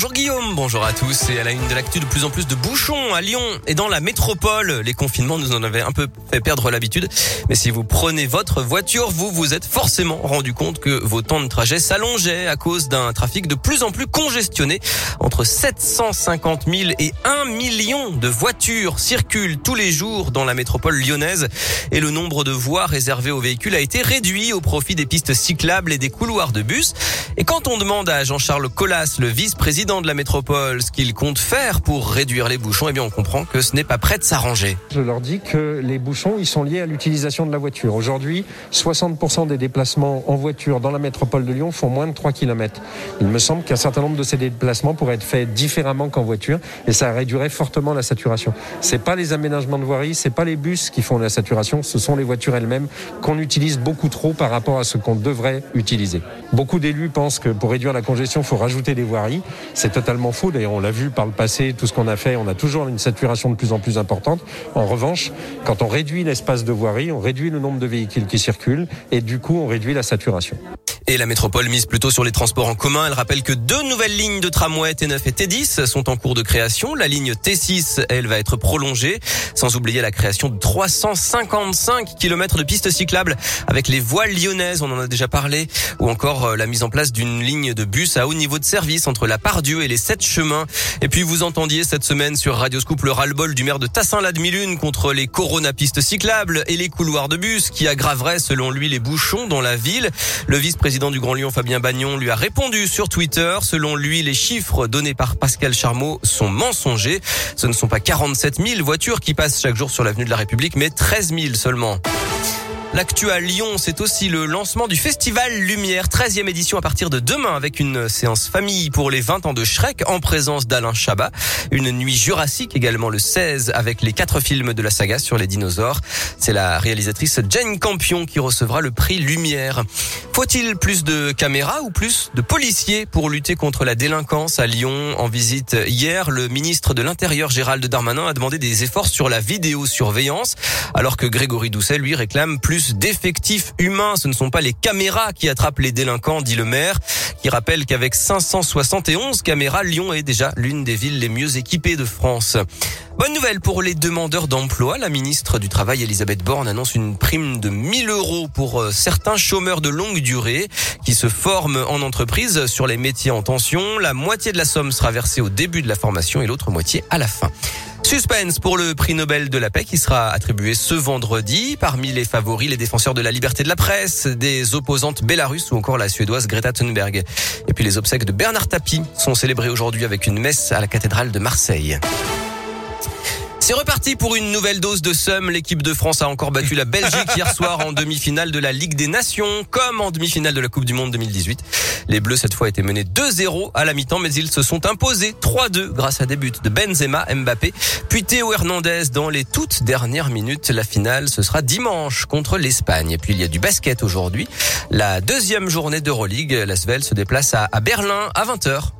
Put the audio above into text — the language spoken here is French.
Bonjour Guillaume, bonjour à tous. Et à la une de l'actu, de plus en plus de bouchons à Lyon et dans la métropole. Les confinements nous en avaient un peu fait perdre l'habitude. Mais si vous prenez votre voiture, vous vous êtes forcément rendu compte que vos temps de trajet s'allongeaient à cause d'un trafic de plus en plus congestionné. Entre 750 000 et 1 million de voitures circulent tous les jours dans la métropole lyonnaise. Et le nombre de voies réservées aux véhicules a été réduit au profit des pistes cyclables et des couloirs de bus. Et quand on demande à Jean-Charles Collas, le vice-président de la métropole, ce qu'il compte faire pour réduire les bouchons, eh bien on comprend que ce n'est pas prêt de s'arranger. Je leur dis que les bouchons, ils sont liés à l'utilisation de la voiture. Aujourd'hui, 60% des déplacements en voiture dans la métropole de Lyon font moins de 3 km. Il me semble qu'un certain nombre de ces déplacements pourraient être faits différemment qu'en voiture et ça réduirait fortement la saturation. C'est pas les aménagements de voirie, c'est pas les bus qui font la saturation, ce sont les voitures elles-mêmes qu'on utilise beaucoup trop par rapport à ce qu'on devrait utiliser. Beaucoup d'élus pensent que pour réduire la congestion, il faut rajouter des voiries. C'est totalement faux. D'ailleurs, on l'a vu par le passé, tout ce qu'on a fait, on a toujours une saturation de plus en plus importante. En revanche, quand on réduit l'espace de voirie, on réduit le nombre de véhicules qui circulent et du coup, on réduit la saturation. Et la métropole mise plutôt sur les transports en commun. Elle rappelle que deux nouvelles lignes de tramway T9 et T10 sont en cours de création. La ligne T6, elle, va être prolongée. Sans oublier la création de 355 km de pistes cyclables avec les voies lyonnaises. On en a déjà parlé. Ou encore euh, la mise en place d'une ligne de bus à haut niveau de service entre la Pardieu et les sept chemins. Et puis vous entendiez cette semaine sur Radio Scoop le ras-le-bol du maire de Tassin-la-Demi-Lune contre les Corona pistes cyclables et les couloirs de bus qui aggraveraient selon lui les bouchons dans la ville. Le vice-président président du Grand Lyon, Fabien Bagnon, lui a répondu sur Twitter. Selon lui, les chiffres donnés par Pascal Charmeau sont mensongers. Ce ne sont pas 47 000 voitures qui passent chaque jour sur l'avenue de la République, mais 13 000 seulement. L'actu à Lyon, c'est aussi le lancement du Festival Lumière, 13e édition à partir de demain avec une séance famille pour les 20 ans de Shrek en présence d'Alain Chabat. Une nuit jurassique également le 16 avec les quatre films de la saga sur les dinosaures. C'est la réalisatrice Jane Campion qui recevra le prix Lumière. Faut-il plus de caméras ou plus de policiers pour lutter contre la délinquance à Lyon? En visite hier, le ministre de l'Intérieur Gérald Darmanin a demandé des efforts sur la vidéosurveillance alors que Grégory Doucet lui réclame plus d'effectifs humains. Ce ne sont pas les caméras qui attrapent les délinquants, dit le maire, qui rappelle qu'avec 571 caméras, Lyon est déjà l'une des villes les mieux équipées de France. Bonne nouvelle pour les demandeurs d'emploi. La ministre du Travail, Elisabeth Borne, annonce une prime de 1000 euros pour euh, certains chômeurs de longue durée qui se forment en entreprise sur les métiers en tension. La moitié de la somme sera versée au début de la formation et l'autre moitié à la fin. Suspense pour le prix Nobel de la paix qui sera attribué ce vendredi. Parmi les favoris, les défenseurs de la liberté de la presse, des opposantes bélarusses ou encore la suédoise Greta Thunberg. Et puis les obsèques de Bernard Tapie sont célébrées aujourd'hui avec une messe à la cathédrale de Marseille. C'est reparti pour une nouvelle dose de somme. L'équipe de France a encore battu la Belgique hier soir en demi-finale de la Ligue des Nations, comme en demi-finale de la Coupe du Monde 2018. Les Bleus, cette fois, étaient menés 2-0 à la mi-temps, mais ils se sont imposés 3-2 grâce à des buts de Benzema, Mbappé, puis Théo Hernandez dans les toutes dernières minutes. La finale, ce sera dimanche contre l'Espagne. Et puis, il y a du basket aujourd'hui. La deuxième journée d'Euroleague, la Svel se déplace à Berlin à 20h.